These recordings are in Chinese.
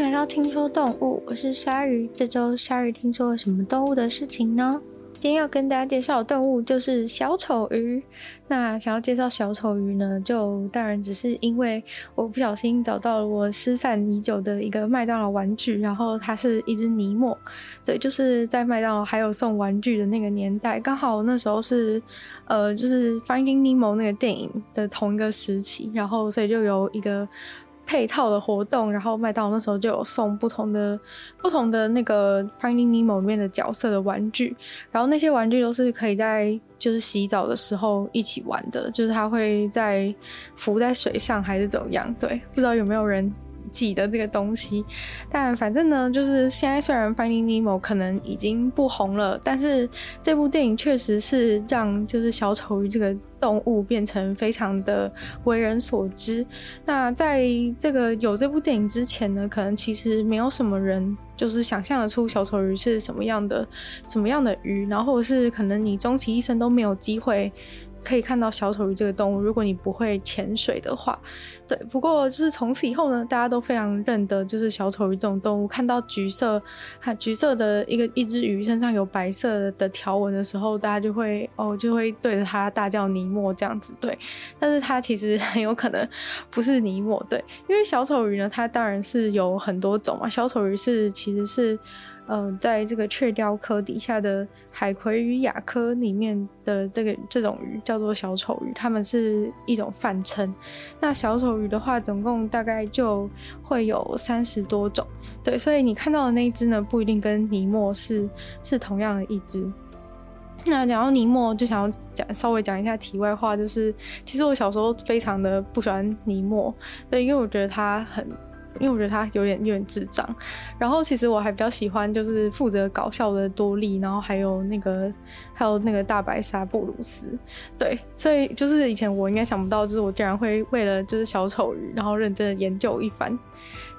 迎来到听说动物，我是鲨鱼。这周鲨鱼听说了什么动物的事情呢？今天要跟大家介绍的动物就是小丑鱼。那想要介绍小丑鱼呢，就当然只是因为我不小心找到了我失散已久的一个麦当劳玩具，然后它是一只尼莫。对，就是在麦当劳还有送玩具的那个年代，刚好那时候是呃，就是《Finding Nemo》那个电影的同一个时期，然后所以就有一个。配套的活动，然后麦当劳那时候就有送不同的、不同的那个《Finding Nemo》里面的角色的玩具，然后那些玩具都是可以在就是洗澡的时候一起玩的，就是它会在浮在水上还是怎么样？对，不知道有没有人。记得这个东西，但反正呢，就是现在虽然《Finding Nemo》可能已经不红了，但是这部电影确实是让就是小丑鱼这个动物变成非常的为人所知。那在这个有这部电影之前呢，可能其实没有什么人就是想象得出小丑鱼是什么样的什么样的鱼，然后是可能你终其一生都没有机会。可以看到小丑鱼这个动物，如果你不会潜水的话，对。不过就是从此以后呢，大家都非常认得，就是小丑鱼这种动物，看到橘色、橘色的一个一只鱼身上有白色的条纹的时候，大家就会哦，就会对着它大叫尼莫这样子，对。但是它其实很有可能不是尼莫，对，因为小丑鱼呢，它当然是有很多种嘛。小丑鱼是其实是。嗯、在这个雀鯛科底下的海葵鱼亚科里面的这个这种鱼叫做小丑鱼，它们是一种泛称。那小丑鱼的话，总共大概就会有三十多种。对，所以你看到的那一只呢，不一定跟尼莫是是同样的一只。那讲到尼莫，就想要讲稍微讲一下题外话，就是其实我小时候非常的不喜欢尼莫，对，因为我觉得他很。因为我觉得他有点有点智障，然后其实我还比较喜欢就是负责搞笑的多利，然后还有那个还有那个大白鲨布鲁斯，对，所以就是以前我应该想不到，就是我竟然会为了就是小丑鱼，然后认真的研究一番。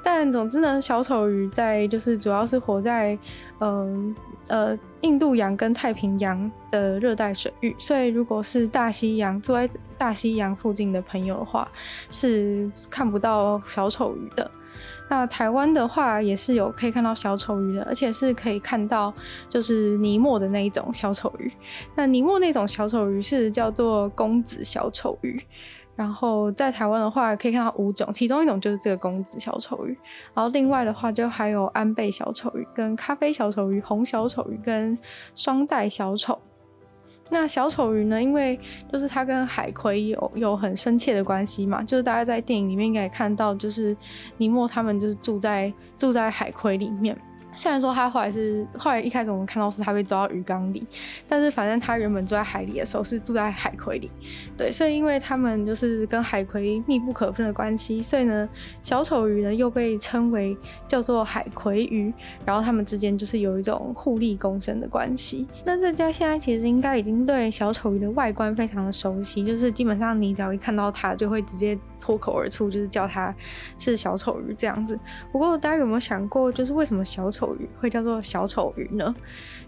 但总之呢，小丑鱼在就是主要是活在嗯呃，呃印度洋跟太平洋的热带水域，所以如果是大西洋住在大西洋附近的朋友的话，是看不到小丑鱼的。那台湾的话也是有可以看到小丑鱼的，而且是可以看到就是尼莫的那一种小丑鱼。那尼莫那种小丑鱼是叫做公子小丑鱼，然后在台湾的话可以看到五种，其中一种就是这个公子小丑鱼，然后另外的话就还有安倍小丑鱼、跟咖啡小丑鱼、红小丑鱼跟双带小丑。那小丑鱼呢？因为就是它跟海葵有有很深切的关系嘛，就是大家在电影里面应该也看到，就是尼莫他们就是住在住在海葵里面。虽然说他后来是后来一开始我们看到是他被抓到鱼缸里，但是反正他原本住在海里的时候是住在海葵里，对，所以因为他们就是跟海葵密不可分的关系，所以呢，小丑鱼呢又被称为叫做海葵鱼，然后他们之间就是有一种互利共生的关系。那大家现在其实应该已经对小丑鱼的外观非常的熟悉，就是基本上你只要一看到它就会直接。脱口而出就是叫它是小丑鱼这样子。不过大家有没有想过，就是为什么小丑鱼会叫做小丑鱼呢？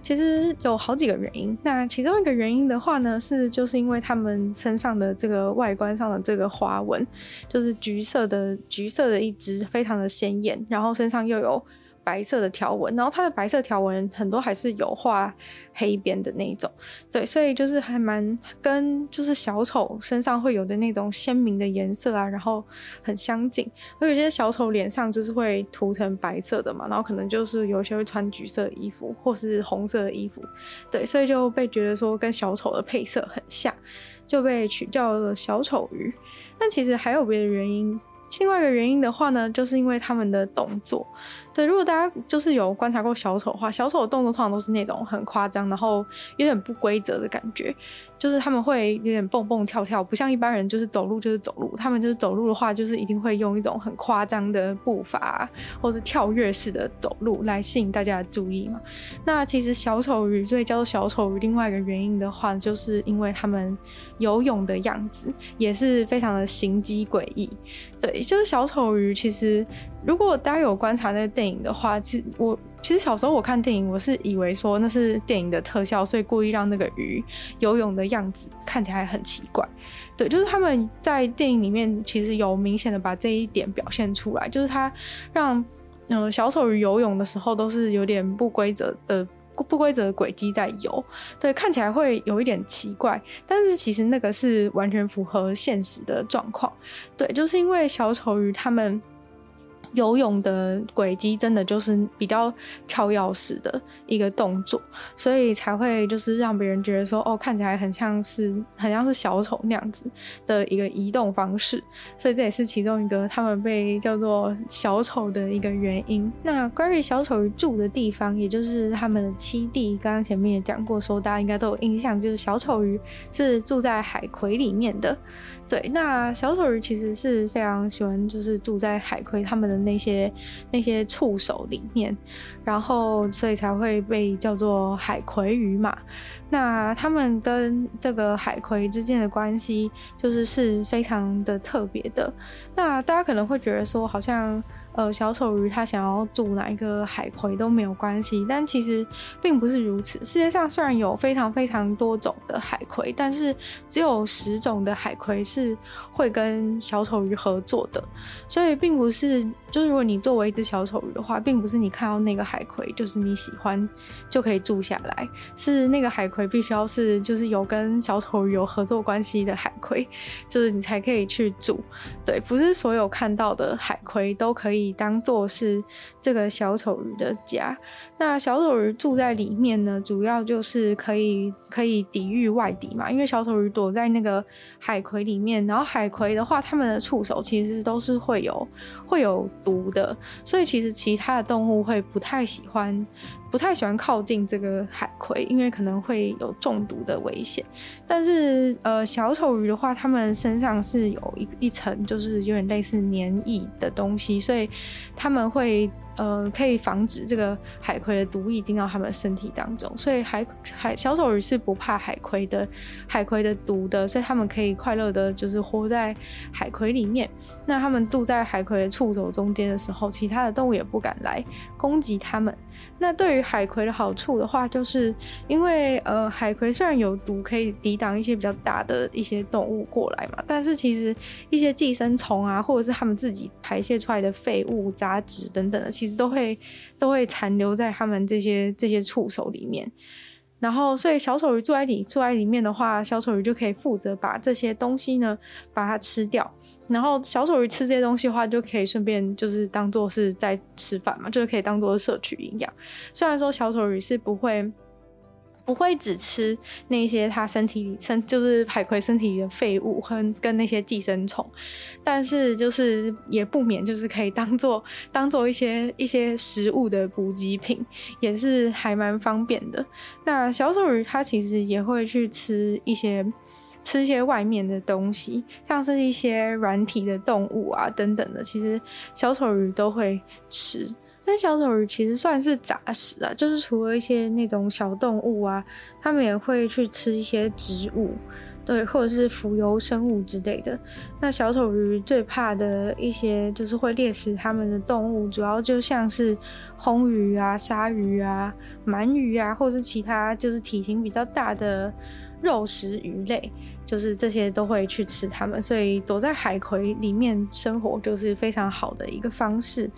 其实有好几个原因。那其中一个原因的话呢，是就是因为它们身上的这个外观上的这个花纹，就是橘色的橘色的一只，非常的鲜艳，然后身上又有。白色的条纹，然后它的白色条纹很多还是有画黑边的那种，对，所以就是还蛮跟就是小丑身上会有的那种鲜明的颜色啊，然后很相近。而有些小丑脸上就是会涂成白色的嘛，然后可能就是有些会穿橘色的衣服或是红色的衣服，对，所以就被觉得说跟小丑的配色很像，就被取叫了小丑鱼。但其实还有别的原因。另外一个原因的话呢，就是因为他们的动作。对，如果大家就是有观察过小丑的话，小丑的动作通常都是那种很夸张，然后有点不规则的感觉。就是他们会有点蹦蹦跳跳，不像一般人就是走路就是走路。他们就是走路的话，就是一定会用一种很夸张的步伐，或是跳跃式的走路来吸引大家的注意嘛。那其实小丑鱼，所以叫做小丑鱼，另外一个原因的话，就是因为他们游泳的样子也是非常的形迹诡异。对，就是小丑鱼，其实如果大家有观察那个电影的话，其实我。其实小时候我看电影，我是以为说那是电影的特效，所以故意让那个鱼游泳的样子看起来很奇怪。对，就是他们在电影里面其实有明显的把这一点表现出来，就是他让嗯、小丑鱼游泳的时候都是有点不规则的。不规则的轨迹在游，对，看起来会有一点奇怪，但是其实那个是完全符合现实的状况，对，就是因为小丑鱼他们。游泳的轨迹真的就是比较跳钥匙的一个动作，所以才会就是让别人觉得说，哦，看起来很像是很像是小丑那样子的一个移动方式，所以这也是其中一个他们被叫做小丑的一个原因。那关于小丑鱼住的地方，也就是他们的栖地，刚刚前面也讲过，说大家应该都有印象，就是小丑鱼是住在海葵里面的。对，那小丑鱼其实是非常喜欢，就是住在海葵他们的那些那些触手里面，然后所以才会被叫做海葵鱼嘛。那他们跟这个海葵之间的关系，就是是非常的特别的。那大家可能会觉得说，好像。呃，小丑鱼它想要住哪一个海葵都没有关系，但其实并不是如此。世界上虽然有非常非常多种的海葵，但是只有十种的海葵是会跟小丑鱼合作的，所以并不是。就是如果你作为一只小丑鱼的话，并不是你看到那个海葵就是你喜欢就可以住下来，是那个海葵必须要是就是有跟小丑鱼有合作关系的海葵，就是你才可以去住。对，不是所有看到的海葵都可以当做是这个小丑鱼的家。那小丑鱼住在里面呢，主要就是可以可以抵御外敌嘛，因为小丑鱼躲在那个海葵里面，然后海葵的话，它们的触手其实都是会有会有。毒的，所以其实其他的动物会不太喜欢，不太喜欢靠近这个海葵，因为可能会有中毒的危险。但是，呃，小丑鱼的话，它们身上是有一一层，就是有点类似黏液的东西，所以他们会。呃，可以防止这个海葵的毒液进到他们身体当中，所以海海小丑鱼是不怕海葵的海葵的毒的，所以他们可以快乐的，就是活在海葵里面。那他们住在海葵的触手中间的时候，其他的动物也不敢来攻击他们。那对于海葵的好处的话，就是因为呃，海葵虽然有毒，可以抵挡一些比较大的一些动物过来嘛，但是其实一些寄生虫啊，或者是他们自己排泄出来的废物、杂质等等的，其实都会都会残留在他们这些这些触手里面。然后，所以小丑鱼住在里住在里面的话，小丑鱼就可以负责把这些东西呢，把它吃掉。然后小丑鱼吃这些东西的话，就可以顺便就是当做是在吃饭嘛，就是可以当做摄取营养。虽然说小丑鱼是不会。不会只吃那些它身体里身就是海葵身体里的废物和跟那些寄生虫，但是就是也不免就是可以当做 当做一些一些食物的补给品，也是还蛮方便的。那小丑鱼它其实也会去吃一些吃一些外面的东西，像是一些软体的动物啊等等的，其实小丑鱼都会吃。但小丑鱼其实算是杂食啊，就是除了一些那种小动物啊，它们也会去吃一些植物，对，或者是浮游生物之类的。那小丑鱼最怕的一些就是会猎食它们的动物，主要就像是红鱼啊、鲨鱼啊、鳗鱼啊，或者是其他就是体型比较大的肉食鱼类，就是这些都会去吃它们。所以躲在海葵里面生活就是非常好的一个方式。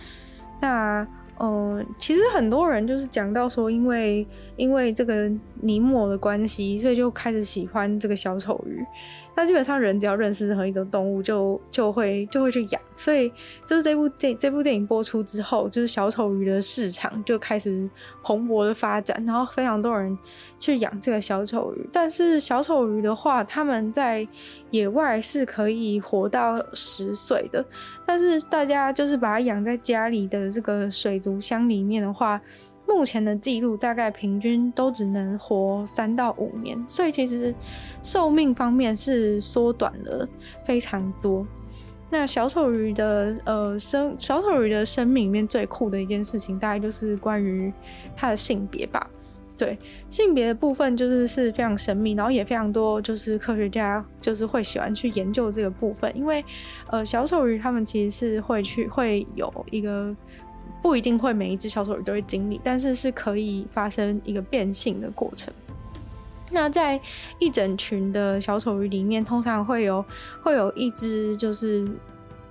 那，嗯、其实很多人就是讲到说，因为因为这个尼莫的关系，所以就开始喜欢这个小丑鱼。那基本上人只要认识任何一种动物就，就就会就会去养。所以就是这部电这部电影播出之后，就是小丑鱼的市场就开始蓬勃的发展，然后非常多人去养这个小丑鱼。但是小丑鱼的话，他们在野外是可以活到十岁的，但是大家就是把它养在家里的这个水族箱里面的话。目前的记录大概平均都只能活三到五年，所以其实寿命方面是缩短了非常多。那小丑鱼的呃生小丑鱼的生命里面最酷的一件事情，大概就是关于它的性别吧。对，性别的部分就是是非常神秘，然后也非常多就是科学家就是会喜欢去研究这个部分，因为呃小丑鱼他们其实是会去会有一个。不一定会每一只小丑鱼都会经历，但是是可以发生一个变性的过程。那在一整群的小丑鱼里面，通常会有会有一只就是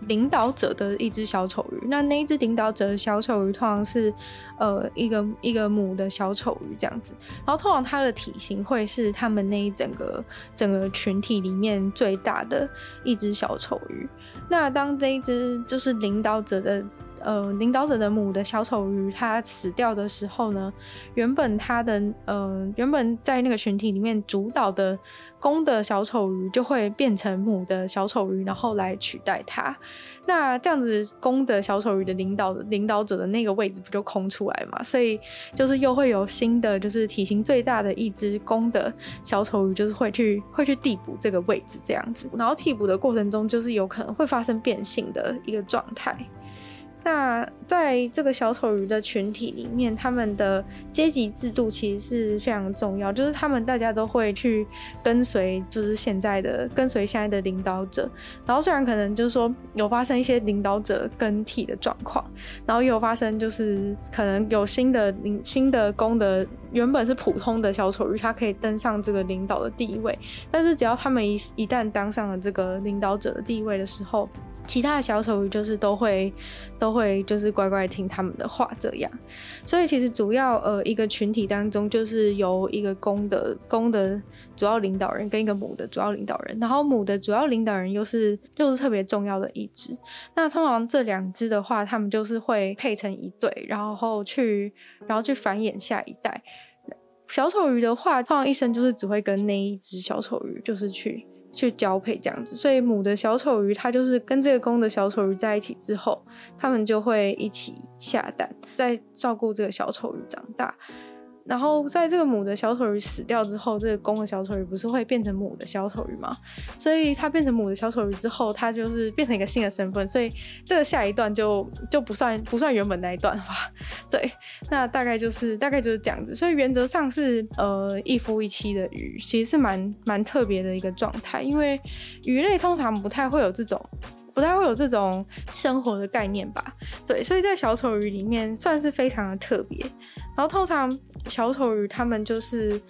领导者的一只小丑鱼。那那一只领导者的小丑鱼通常是呃一个一个母的小丑鱼这样子，然后通常它的体型会是他们那一整个整个群体里面最大的一只小丑鱼。那当这一只就是领导者的。呃，领导者的母的小丑鱼，它死掉的时候呢，原本它的呃，原本在那个群体里面主导的公的小丑鱼就会变成母的小丑鱼，然后来取代它。那这样子，公的小丑鱼的领导领导者的那个位置不就空出来嘛？所以就是又会有新的，就是体型最大的一只公的小丑鱼，就是会去会去递补这个位置这样子。然后替补的过程中，就是有可能会发生变性的一个状态。那在这个小丑鱼的群体里面，他们的阶级制度其实是非常重要，就是他们大家都会去跟随，就是现在的跟随现在的领导者。然后虽然可能就是说有发生一些领导者更替的状况，然后也有发生就是可能有新的领新的公的原本是普通的小丑鱼，它可以登上这个领导的地位。但是只要他们一一旦当上了这个领导者的地位的时候，其他的小丑鱼就是都会都会就是乖乖听他们的话这样，所以其实主要呃一个群体当中就是由一个公的公的主要领导人跟一个母的主要领导人，然后母的主要领导人又是又是特别重要的一只。那通常这两只的话，他们就是会配成一对，然后去然后去繁衍下一代。小丑鱼的话，通常一生就是只会跟那一只小丑鱼就是去。去交配这样子，所以母的小丑鱼它就是跟这个公的小丑鱼在一起之后，它们就会一起下蛋，在照顾这个小丑鱼长大。然后在这个母的小丑鱼死掉之后，这个公的小丑鱼不是会变成母的小丑鱼吗？所以它变成母的小丑鱼之后，它就是变成一个新的身份，所以这个下一段就就不算不算原本那一段吧？对，那大概就是大概就是这样子。所以原则上是呃一夫一妻的鱼，其实是蛮蛮特别的一个状态，因为鱼类通常不太会有这种。不太会有这种生活的概念吧？对，所以在小丑鱼里面算是非常的特别。然后通常小丑鱼他们就是。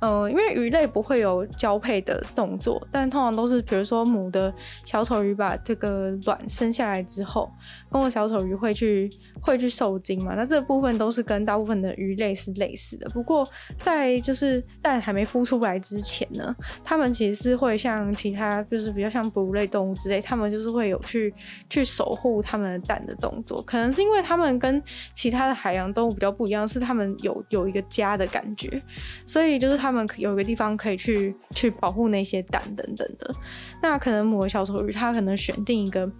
嗯，因为鱼类不会有交配的动作，但通常都是，比如说母的小丑鱼把这个卵生下来之后，公的小丑鱼会去会去受精嘛。那这部分都是跟大部分的鱼类是类似的。不过在就是蛋还没孵出来之前呢，它们其实是会像其他就是比较像哺乳类动物之类，它们就是会有去去守护它们的蛋的动作。可能是因为它们跟其他的海洋动物比较不一样，是它们有有一个家的感觉，所以就是它。他们有一个地方可以去去保护那些蛋等等的，那可能母的小丑鱼它可能选定一个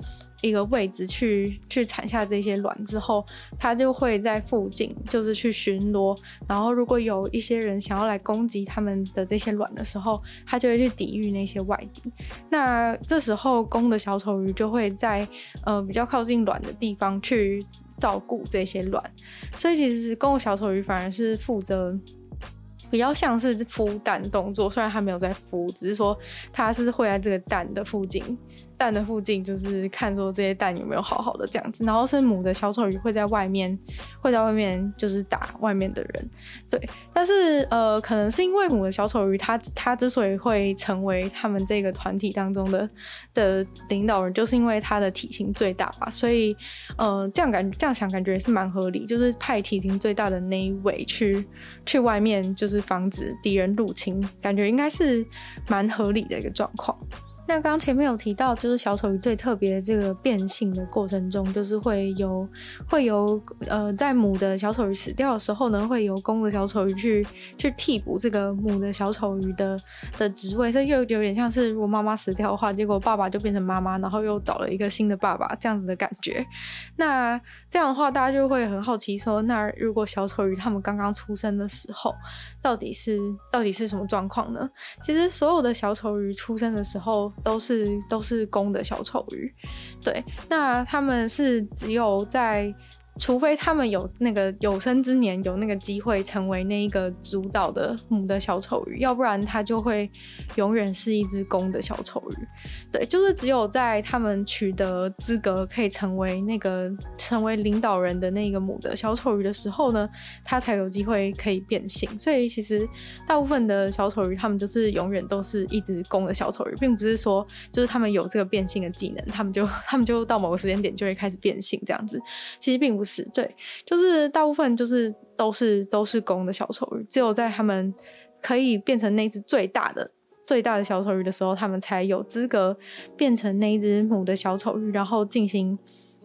一个位置去去产下这些卵之后，它就会在附近就是去巡逻，然后如果有一些人想要来攻击他们的这些卵的时候，它就会去抵御那些外敌。那这时候公的小丑鱼就会在呃比较靠近卵的地方去照顾这些卵，所以其实公的小丑鱼反而是负责。比较像是孵蛋动作，虽然它没有在孵，只是说它是会在这个蛋的附近。蛋的附近就是看说这些蛋有没有好好的这样子，然后是母的小丑鱼会在外面，会在外面就是打外面的人，对。但是呃，可能是因为母的小丑鱼它它之所以会成为他们这个团体当中的的领导人，就是因为它的体型最大吧，所以呃这样感这样想感觉也是蛮合理，就是派体型最大的那一位去去外面就是防止敌人入侵，感觉应该是蛮合理的一个状况。那刚刚前面有提到，就是小丑鱼最特别的这个变性的过程中，就是会有会有呃，在母的小丑鱼死掉的时候呢，会由公的小丑鱼去去替补这个母的小丑鱼的的职位，所以又有点像是如果妈妈死掉的话，结果爸爸就变成妈妈，然后又找了一个新的爸爸这样子的感觉。那这样的话，大家就会很好奇说，那如果小丑鱼他们刚刚出生的时候，到底是到底是什么状况呢？其实所有的小丑鱼出生的时候。都是都是公的小丑鱼，对，那他们是只有在除非他们有那个有生之年有那个机会成为那一个主导的母的小丑鱼，要不然它就会永远是一只公的小丑鱼。对，就是只有在他们取得资格可以成为那个成为领导人的那个母的小丑鱼的时候呢，它才有机会可以变性。所以其实大部分的小丑鱼，他们就是永远都是一只公的小丑鱼，并不是说就是他们有这个变性的技能，他们就他们就到某个时间点就会开始变性这样子。其实并不是，对，就是大部分就是都是都是公的小丑鱼，只有在他们可以变成那只最大的最大的小丑鱼的时候，他们才有资格变成那一只母的小丑鱼，然后进行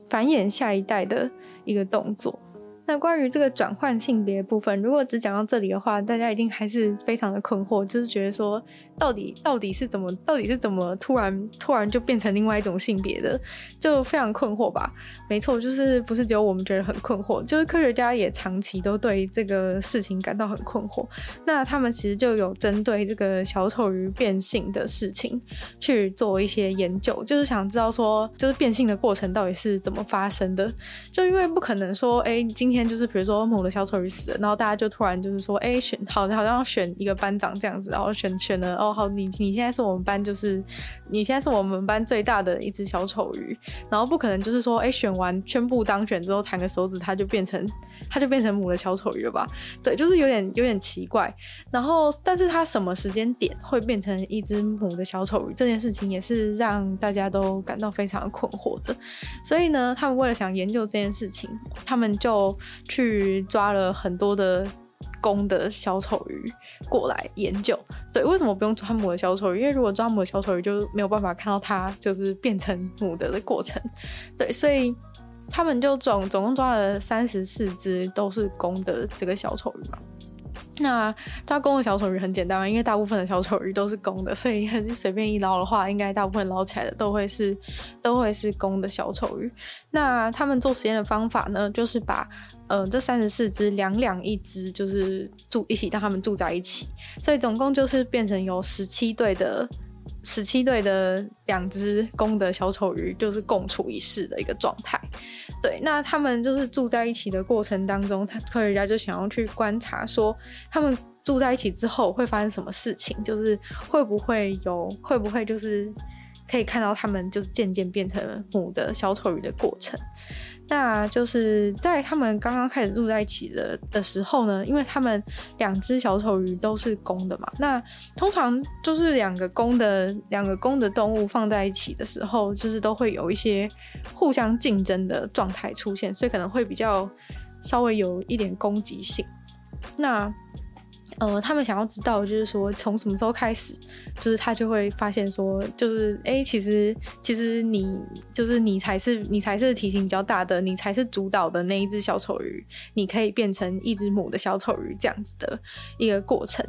繁衍下一代的一个动作。那关于这个转换性别部分，如果只讲到这里的话，大家一定还是非常的困惑，就是觉得说，到底到底是怎么，到底是怎么突然突然就变成另外一种性别的，就非常困惑吧？没错，就是不是只有我们觉得很困惑，就是科学家也长期都对这个事情感到很困惑。那他们其实就有针对这个小丑鱼变性的事情去做一些研究，就是想知道说，就是变性的过程到底是怎么发生的？就因为不可能说，哎、今天就是比如说某的小丑鱼死了，然后大家就突然就是说，哎、选好好像要选一个班长这样子，然后选选了哦，好，你你现在是我们班就是你现在是我们班最大的一只小丑鱼，然后不可能就是说，哎、选完宣布当选之后弹个手指，他就变成他就变成母的小丑鱼了吧？对，就是有点有点奇怪。然后，但是他什么时间点会变成一只母的小丑鱼，这件事情也是让大家都感到非常困惑的。所以呢，他们为了想研究这件事情，他们就去抓了很多的公的小丑鱼过来研究。对，为什么不用抓母的小丑鱼？因为如果抓母的小丑鱼，就没有办法看到它就是变成母的的过程。对，所以他们就总总共抓了三十四只都是公的这个小丑鱼嘛。那抓公的小丑鱼很简单，因为大部分的小丑鱼都是公的，所以还是随便一捞的话，应该大部分捞起来的都会是都会是公的小丑鱼。那他们做实验的方法呢，就是把呃这三十四只两两一只，就是住一起让他们住在一起，所以总共就是变成有十七对的。十七对的两只公的小丑鱼就是共处一室的一个状态，对，那他们就是住在一起的过程当中，他科学家就想要去观察说，他们住在一起之后会发生什么事情，就是会不会有，会不会就是可以看到他们就是渐渐变成母的小丑鱼的过程。那就是在他们刚刚开始住在一起的的时候呢，因为他们两只小丑鱼都是公的嘛，那通常就是两个公的两个公的动物放在一起的时候，就是都会有一些互相竞争的状态出现，所以可能会比较稍微有一点攻击性。那呃，他们想要知道，就是说从什么时候开始，就是他就会发现说，就是哎、其实其实你就是你才是你才是体型比较大的，你才是主导的那一只小丑鱼，你可以变成一只母的小丑鱼这样子的一个过程。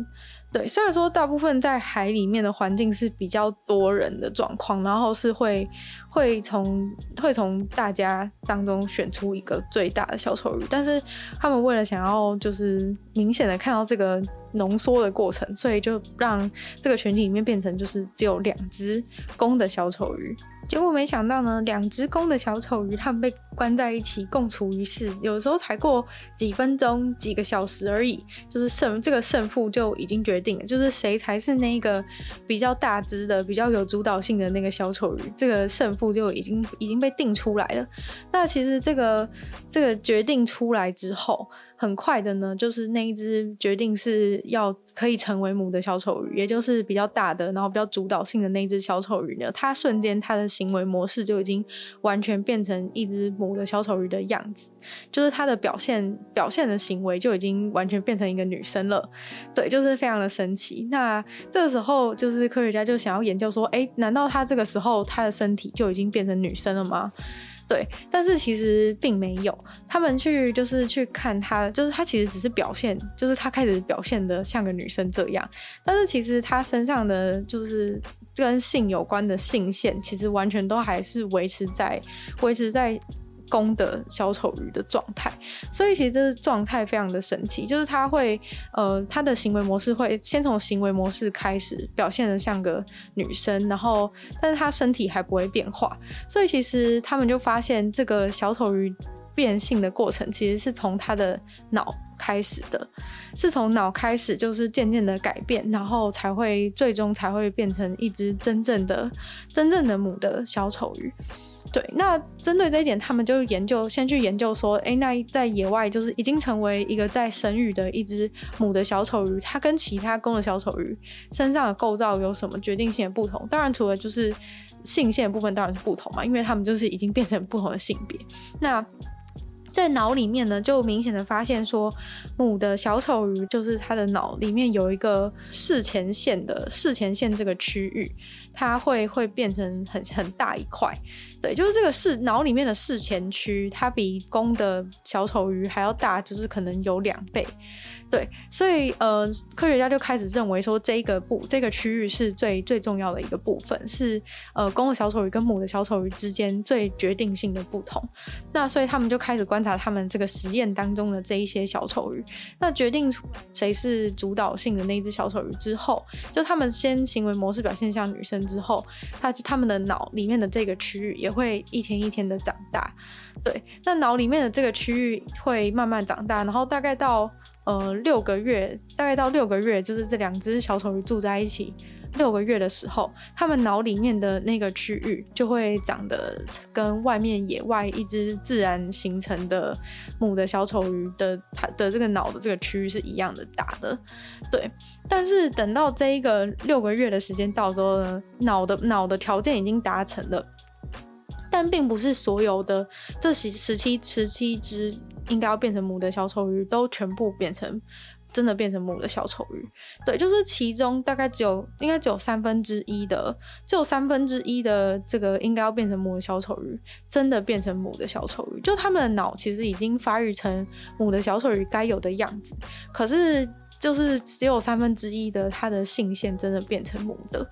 对，虽然说大部分在海里面的环境是比较多人的状况，然后是会会从会从大家当中选出一个最大的小丑鱼，但是他们为了想要就是明显的看到这个浓缩的过程，所以就让这个群体里面变成就是只有两只公的小丑鱼。结果没想到呢，两只公的小丑鱼，它们被关在一起共处一室，有时候才过几分钟、几个小时而已，就是胜这个胜负就已经决定了，就是谁才是那个比较大只的、比较有主导性的那个小丑鱼，这个胜负就已经已经被定出来了。那其实这个这个决定出来之后。很快的呢，就是那一只决定是要可以成为母的小丑鱼，也就是比较大的，然后比较主导性的那一只小丑鱼呢，它瞬间它的行为模式就已经完全变成一只母的小丑鱼的样子，就是它的表现表现的行为就已经完全变成一个女生了，对，就是非常的神奇。那这个时候，就是科学家就想要研究说，哎，难道他这个时候他的身体就已经变成女生了吗？对，但是其实并没有。他们去就是去看他，就是他其实只是表现，就是他开始表现的像个女生这样。但是其实他身上的就是跟性有关的性腺，其实完全都还是维持在维持在。公的小丑鱼的状态，所以其实这是状态非常的神奇，就是他会，呃，他的行为模式会先从行为模式开始表现得像个女生，然后，但是他身体还不会变化，所以其实他们就发现这个小丑鱼变性的过程其实是从它的脑开始的，是从脑开始，就是渐渐的改变，然后才会最终才会变成一只真正的、真正的母的小丑鱼。对，那针对这一点，他们就研究，先去研究说，哎，那在野外就是已经成为一个在生育的一只母的小丑鱼，它跟其他公的小丑鱼身上的构造有什么决定性的不同？当然，除了就是性腺部分当然是不同嘛，因为他们就是已经变成不同的性别。那在脑里面呢，就明显的发现说，母的小丑鱼就是它的脑里面有一个视前线的视前线这个区域，它会会变成很很大一块，对，就是这个视脑里面的视前区，它比公的小丑鱼还要大，就是可能有两倍。对，所以呃，科学家就开始认为说，这个部这个区域是最最重要的一个部分，是呃公的小丑鱼跟母的小丑鱼之间最决定性的不同。那所以他们就开始观察他们这个实验当中的这一些小丑鱼，那决定谁是主导性的那一只小丑鱼之后，就他们先行为模式表现像女生之后，他他们的脑里面的这个区域也会一天一天的长大。对，那脑里面的这个区域会慢慢长大，然后大概到呃六个月，大概到六个月，就是这两只小丑鱼住在一起六个月的时候，他们脑里面的那个区域就会长得跟外面野外一只自然形成的母的小丑鱼的它的这个脑的这个区域是一样的大的。对，但是等到这一个六个月的时间到之后呢，脑的脑的条件已经达成了。但并不是所有的这十十七十七只应该要变成母的小丑鱼都全部变成真的变成母的小丑鱼，对，就是其中大概只有应该只有三分之一的，只有三分之一的这个应该要变成母的小丑鱼真的变成母的小丑鱼，就他们的脑其实已经发育成母的小丑鱼该有的样子，可是。就是只有三分之一的它的性腺真的变成母的，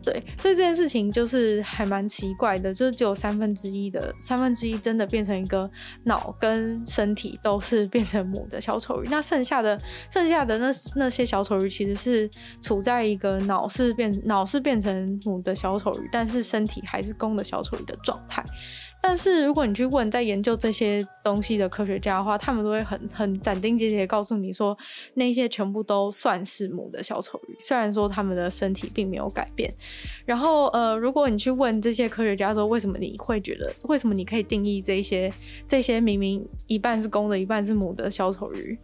对，所以这件事情就是还蛮奇怪的，就是只有三分之一的三分之一真的变成一个脑跟身体都是变成母的小丑鱼，那剩下的剩下的那那些小丑鱼其实是处在一个脑是变脑是变成母的小丑鱼，但是身体还是公的小丑鱼的状态。但是如果你去问在研究这些东西的科学家的话，他们都会很很斩钉截铁告诉你说，那些全部都算是母的小丑鱼，虽然说他们的身体并没有改变。然后呃，如果你去问这些科学家说，为什么你会觉得，为什么你可以定义这些这些明明一半是公的，一半是母的小丑鱼？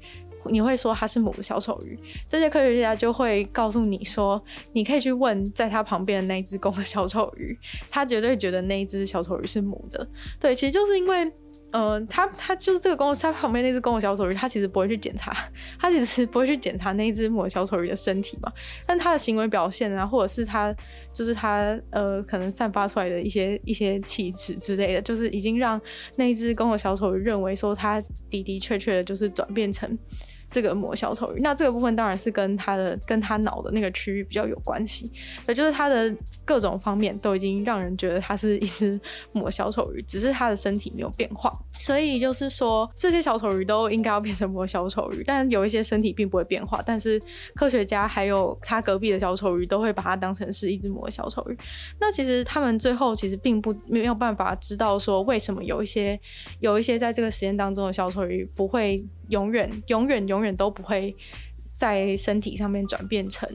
你会说它是母的小丑鱼，这些科学家就会告诉你说，你可以去问在他旁边的那只公的小丑鱼，他绝对觉得那一只小丑鱼是母的。对，其实就是因为，呃，他他就是这个公，他旁边那只公的小丑鱼，他其实不会去检查，他其实不会去检查那一只母的小丑鱼的身体嘛，但他的行为表现啊，或者是他就是他呃，可能散发出来的一些一些气质之类的，就是已经让那一只公的小丑鱼认为说，他的的确确的就是转变成。这个母小丑鱼，那这个部分当然是跟他的跟他脑的那个区域比较有关系，也就是他的各种方面都已经让人觉得他是一只母小丑鱼，只是他的身体没有变化。所以就是说，这些小丑鱼都应该要变成母小丑鱼，但有一些身体并不会变化，但是科学家还有他隔壁的小丑鱼都会把它当成是一只母小丑鱼。那其实他们最后其实并不没有办法知道说，为什么有一些有一些在这个实验当中的小丑鱼不会。永远、永远、永远都不会在身体上面转变成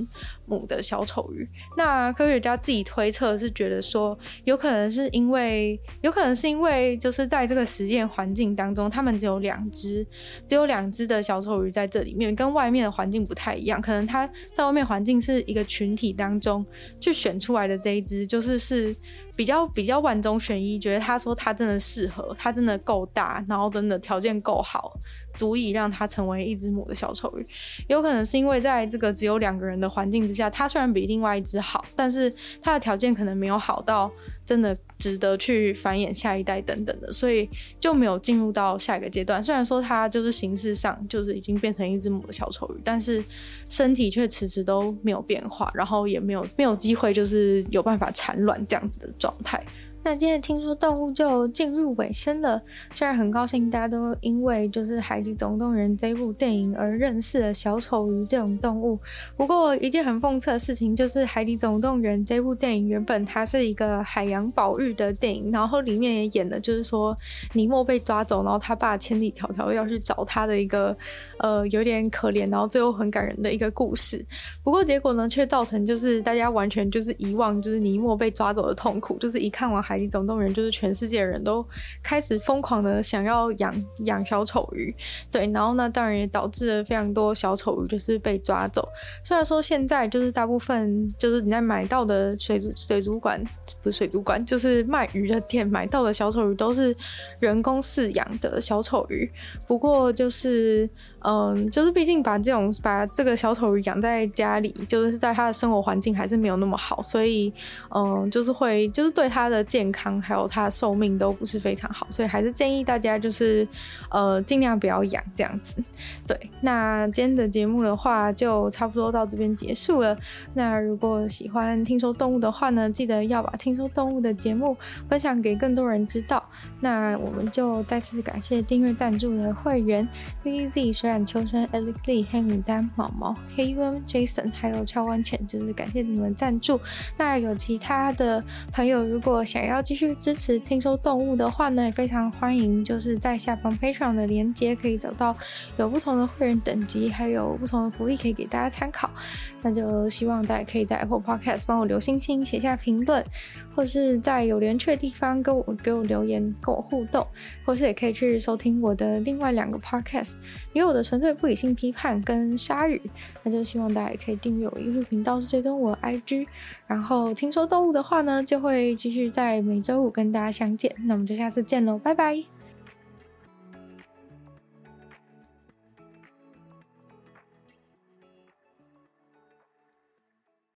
母的小丑鱼。那科学家自己推测是觉得说，有可能是因为，有可能是因为，就是在这个实验环境当中，他们只有两只，只有两只的小丑鱼在这里面，跟外面的环境不太一样。可能它在外面环境是一个群体当中去选出来的这一只，就是是。比较比较万中选一，觉得他说他真的适合，他真的够大，然后真的条件够好，足以让它成为一只母的小丑鱼。有可能是因为在这个只有两个人的环境之下，它虽然比另外一只好，但是它的条件可能没有好到真的。值得去繁衍下一代等等的，所以就没有进入到下一个阶段。虽然说它就是形式上就是已经变成一只母的小丑鱼，但是身体却迟迟都没有变化，然后也没有没有机会就是有办法产卵这样子的状态。那今天听说动物就进入尾声了，虽然很高兴大家都因为就是《海底总动员》这部电影而认识了小丑鱼这种动物。不过一件很讽刺的事情就是，《海底总动员》这部电影原本它是一个海洋保育的电影，然后里面也演的就是说尼莫被抓走，然后他爸千里迢迢要去找他的一个呃有点可怜，然后最后很感人的一个故事。不过结果呢，却造成就是大家完全就是遗忘，就是尼莫被抓走的痛苦，就是一看完海。海底总动员就是全世界人都开始疯狂的想要养养小丑鱼，对，然后呢，当然也导致了非常多小丑鱼就是被抓走。虽然说现在就是大部分就是你在买到的水族水族馆不是水族馆，就是卖鱼的店买到的小丑鱼都是人工饲养的小丑鱼，不过就是。嗯，就是毕竟把这种把这个小丑鱼养在家里，就是在它的生活环境还是没有那么好，所以嗯，就是会就是对它的健健康还有它的寿命都不是非常好，所以还是建议大家就是呃尽量不要养这样子。对，那今天的节目的话就差不多到这边结束了。那如果喜欢听说动物的话呢，记得要把听说动物的节目分享给更多人知道。那我们就再次感谢订阅赞助的会员 l i z z 水染秋生、Alex Lee、黑牡丹、毛毛、黑 U M、Jason，还有超完全，就是感谢你们赞助。那有其他的朋友，如果想要要继续支持听说动物的话呢，也非常欢迎，就是在下方 Patreon 的链接可以找到有不同的会员等级，还有不同的福利可以给大家参考。那就希望大家可以在 Apple Podcast 帮我留星星、写下评论，或是在有连结的地方给我给我留言、跟我互动，或是也可以去收听我的另外两个 Podcast，因为我的。纯粹不理性批判跟鲨鱼，那就希望大家也可以订阅我 YouTube 频道，是追踪我 IG。然后听说动物的话呢，就会继续在每周五跟大家相见。那我们就下次见喽，拜拜。